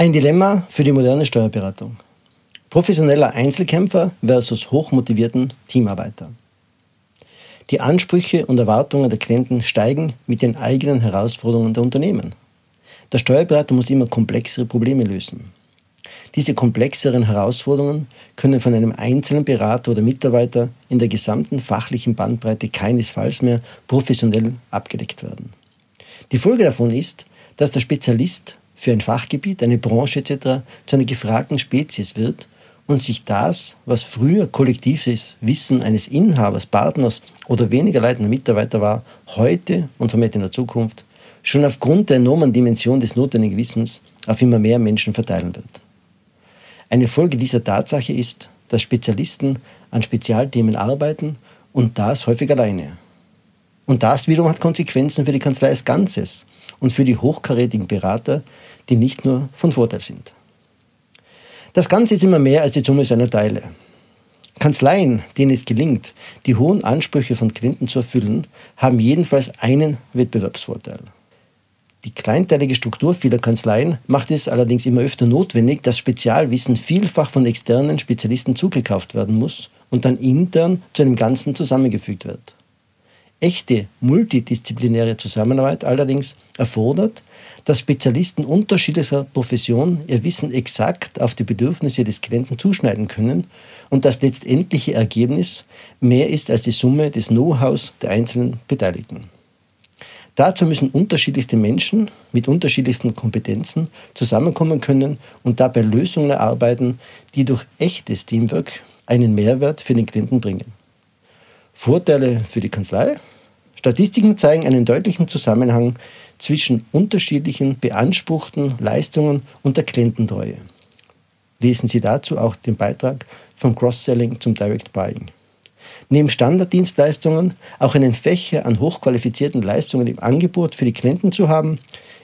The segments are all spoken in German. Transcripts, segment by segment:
Ein Dilemma für die moderne Steuerberatung. Professioneller Einzelkämpfer versus hochmotivierten Teamarbeiter. Die Ansprüche und Erwartungen der Klienten steigen mit den eigenen Herausforderungen der Unternehmen. Der Steuerberater muss immer komplexere Probleme lösen. Diese komplexeren Herausforderungen können von einem einzelnen Berater oder Mitarbeiter in der gesamten fachlichen Bandbreite keinesfalls mehr professionell abgedeckt werden. Die Folge davon ist, dass der Spezialist für ein Fachgebiet, eine Branche etc. zu einer gefragten Spezies wird und sich das, was früher kollektives Wissen eines Inhabers, Partners oder weniger leitender Mitarbeiter war, heute und vermehrt in der Zukunft schon aufgrund der enormen Dimension des notwendigen Wissens auf immer mehr Menschen verteilen wird. Eine Folge dieser Tatsache ist, dass Spezialisten an Spezialthemen arbeiten und das häufig alleine. Und das wiederum hat Konsequenzen für die Kanzlei als Ganzes und für die hochkarätigen Berater, die nicht nur von Vorteil sind. Das Ganze ist immer mehr als die Summe seiner Teile. Kanzleien, denen es gelingt, die hohen Ansprüche von Klienten zu erfüllen, haben jedenfalls einen Wettbewerbsvorteil. Die kleinteilige Struktur vieler Kanzleien macht es allerdings immer öfter notwendig, dass Spezialwissen vielfach von externen Spezialisten zugekauft werden muss und dann intern zu einem Ganzen zusammengefügt wird. Echte multidisziplinäre Zusammenarbeit allerdings erfordert, dass Spezialisten unterschiedlicher Profession ihr Wissen exakt auf die Bedürfnisse des Klienten zuschneiden können und das letztendliche Ergebnis mehr ist als die Summe des Know-hows der einzelnen Beteiligten. Dazu müssen unterschiedlichste Menschen mit unterschiedlichsten Kompetenzen zusammenkommen können und dabei Lösungen erarbeiten, die durch echtes Teamwork einen Mehrwert für den Klienten bringen. Vorteile für die Kanzlei? Statistiken zeigen einen deutlichen Zusammenhang zwischen unterschiedlichen beanspruchten Leistungen und der Kliententreue. Lesen Sie dazu auch den Beitrag vom Cross-Selling zum Direct Buying. Neben Standarddienstleistungen auch einen Fächer an hochqualifizierten Leistungen im Angebot für die Klienten zu haben,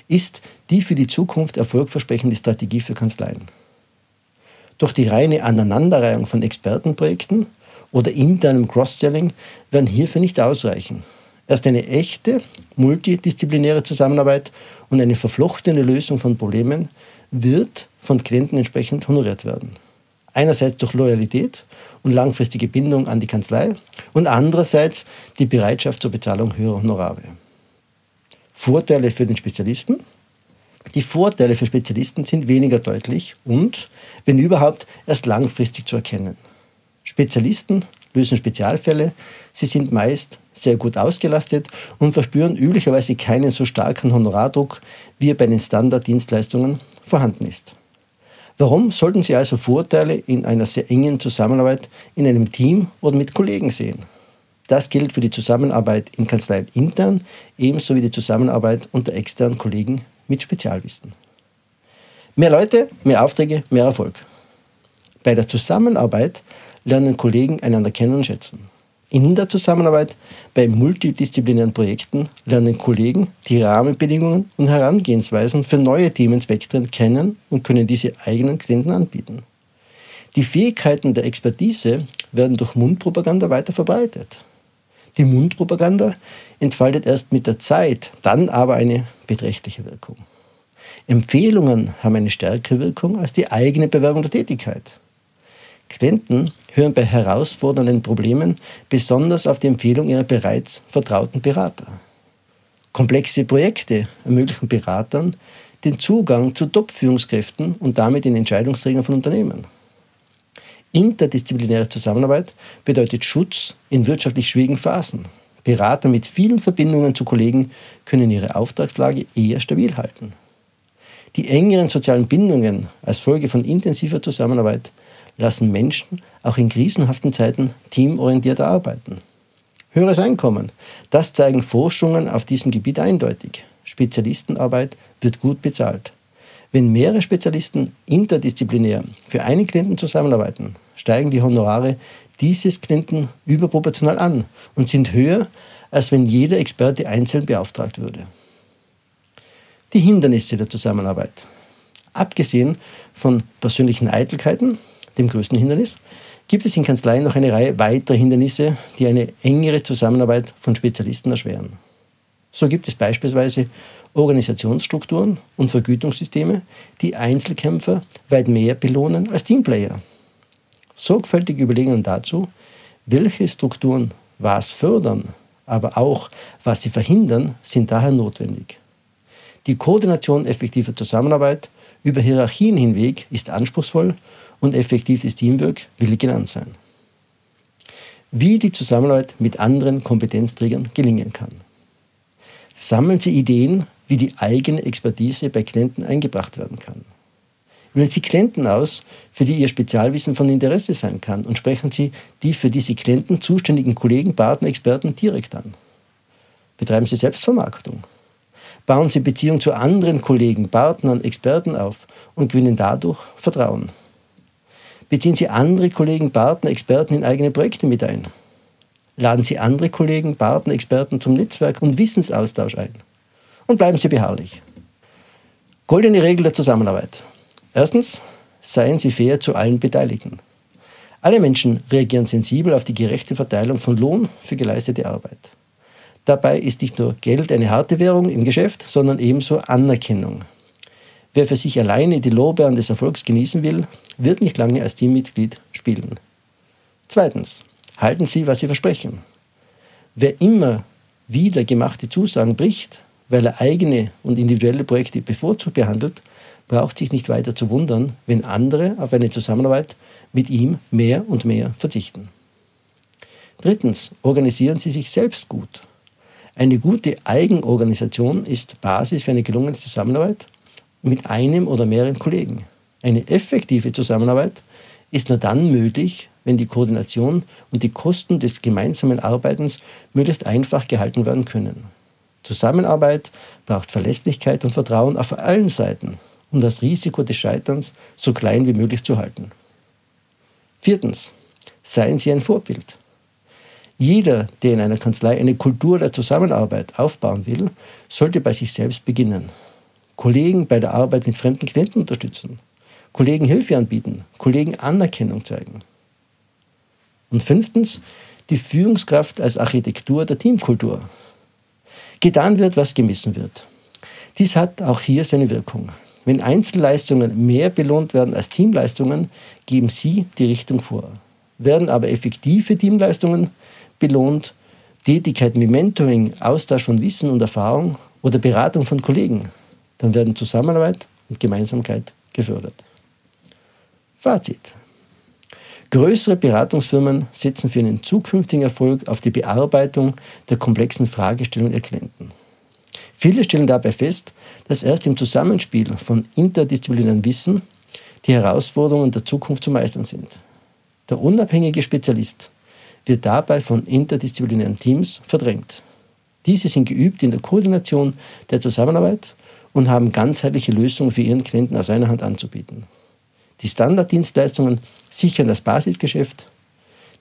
ist die für die Zukunft erfolgversprechende Strategie für Kanzleien. Durch die reine Aneinanderreihung von Expertenprojekten oder internem Cross-Selling werden hierfür nicht ausreichen. Erst eine echte multidisziplinäre Zusammenarbeit und eine verflochtene Lösung von Problemen wird von Klienten entsprechend honoriert werden. Einerseits durch Loyalität und langfristige Bindung an die Kanzlei und andererseits die Bereitschaft zur Bezahlung höherer Honorare. Vorteile für den Spezialisten. Die Vorteile für Spezialisten sind weniger deutlich und, wenn überhaupt, erst langfristig zu erkennen. Spezialisten lösen Spezialfälle, sie sind meist sehr gut ausgelastet und verspüren üblicherweise keinen so starken Honorardruck, wie er bei den Standarddienstleistungen vorhanden ist. Warum sollten Sie also Vorteile in einer sehr engen Zusammenarbeit in einem Team oder mit Kollegen sehen? Das gilt für die Zusammenarbeit in Kanzleien intern, ebenso wie die Zusammenarbeit unter externen Kollegen mit Spezialwissen. Mehr Leute, mehr Aufträge, mehr Erfolg. Bei der Zusammenarbeit lernen Kollegen einander kennen und schätzen. In der Zusammenarbeit bei multidisziplinären Projekten lernen Kollegen die Rahmenbedingungen und Herangehensweisen für neue Themenspektren kennen und können diese eigenen Klienten anbieten. Die Fähigkeiten der Expertise werden durch Mundpropaganda weiter verbreitet. Die Mundpropaganda entfaltet erst mit der Zeit, dann aber eine beträchtliche Wirkung. Empfehlungen haben eine stärkere Wirkung als die eigene Bewerbung der Tätigkeit. Klienten hören bei herausfordernden Problemen besonders auf die Empfehlung ihrer bereits vertrauten Berater. Komplexe Projekte ermöglichen Beratern den Zugang zu Top-Führungskräften und damit den Entscheidungsträgern von Unternehmen. Interdisziplinäre Zusammenarbeit bedeutet Schutz in wirtschaftlich schwierigen Phasen. Berater mit vielen Verbindungen zu Kollegen können ihre Auftragslage eher stabil halten. Die engeren sozialen Bindungen als Folge von intensiver Zusammenarbeit lassen Menschen auch in krisenhaften Zeiten teamorientiert arbeiten. Höheres Einkommen, das zeigen Forschungen auf diesem Gebiet eindeutig. Spezialistenarbeit wird gut bezahlt. Wenn mehrere Spezialisten interdisziplinär für einen Klienten zusammenarbeiten, steigen die Honorare dieses Klienten überproportional an und sind höher, als wenn jeder Experte einzeln beauftragt würde. Die Hindernisse der Zusammenarbeit. Abgesehen von persönlichen Eitelkeiten dem größten Hindernis, gibt es in Kanzleien noch eine Reihe weiterer Hindernisse, die eine engere Zusammenarbeit von Spezialisten erschweren. So gibt es beispielsweise Organisationsstrukturen und Vergütungssysteme, die Einzelkämpfer weit mehr belohnen als Teamplayer. Sorgfältige Überlegungen dazu, welche Strukturen was fördern, aber auch was sie verhindern, sind daher notwendig. Die Koordination effektiver Zusammenarbeit über Hierarchien hinweg ist anspruchsvoll und effektives Teamwork will genannt sein. Wie die Zusammenarbeit mit anderen Kompetenzträgern gelingen kann. Sammeln Sie Ideen, wie die eigene Expertise bei Klienten eingebracht werden kann. Wählen Sie Klienten aus, für die Ihr Spezialwissen von Interesse sein kann und sprechen Sie die für diese Klienten zuständigen Kollegen, Partner, Experten direkt an. Betreiben Sie Selbstvermarktung. Bauen Sie Beziehungen zu anderen Kollegen, Partnern, Experten auf und gewinnen dadurch Vertrauen. Beziehen Sie andere Kollegen, Partner, Experten in eigene Projekte mit ein. Laden Sie andere Kollegen, Partner, Experten zum Netzwerk und Wissensaustausch ein. Und bleiben Sie beharrlich. Goldene Regel der Zusammenarbeit. Erstens, seien Sie fair zu allen Beteiligten. Alle Menschen reagieren sensibel auf die gerechte Verteilung von Lohn für geleistete Arbeit. Dabei ist nicht nur Geld eine harte Währung im Geschäft, sondern ebenso Anerkennung. Wer für sich alleine die Lorbeeren des Erfolgs genießen will, wird nicht lange als Teammitglied spielen. Zweitens, halten Sie, was Sie versprechen. Wer immer wieder gemachte Zusagen bricht, weil er eigene und individuelle Projekte bevorzugt behandelt, braucht sich nicht weiter zu wundern, wenn andere auf eine Zusammenarbeit mit ihm mehr und mehr verzichten. Drittens, organisieren Sie sich selbst gut. Eine gute Eigenorganisation ist Basis für eine gelungene Zusammenarbeit mit einem oder mehreren Kollegen. Eine effektive Zusammenarbeit ist nur dann möglich, wenn die Koordination und die Kosten des gemeinsamen Arbeitens möglichst einfach gehalten werden können. Zusammenarbeit braucht Verlässlichkeit und Vertrauen auf allen Seiten um das Risiko des Scheiterns so klein wie möglich zu halten. Viertens. Seien Sie ein Vorbild. Jeder, der in einer Kanzlei eine Kultur der Zusammenarbeit aufbauen will, sollte bei sich selbst beginnen. Kollegen bei der Arbeit mit fremden Klienten unterstützen, Kollegen Hilfe anbieten, Kollegen Anerkennung zeigen. Und fünftens, die Führungskraft als Architektur der Teamkultur. Getan wird, was gemessen wird. Dies hat auch hier seine Wirkung. Wenn Einzelleistungen mehr belohnt werden als Teamleistungen, geben sie die Richtung vor. Werden aber effektive Teamleistungen belohnt, Tätigkeiten wie Mentoring, Austausch von Wissen und Erfahrung oder Beratung von Kollegen, dann werden Zusammenarbeit und Gemeinsamkeit gefördert. Fazit. Größere Beratungsfirmen setzen für einen zukünftigen Erfolg auf die Bearbeitung der komplexen Fragestellungen ihrer Klienten. Viele stellen dabei fest, dass erst im Zusammenspiel von interdisziplinärem Wissen die Herausforderungen der Zukunft zu meistern sind. Der unabhängige Spezialist wird dabei von interdisziplinären Teams verdrängt. Diese sind geübt in der Koordination der Zusammenarbeit und haben ganzheitliche Lösungen für ihren Klienten aus einer Hand anzubieten. Die Standarddienstleistungen sichern das Basisgeschäft,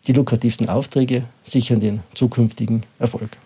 die lukrativsten Aufträge sichern den zukünftigen Erfolg.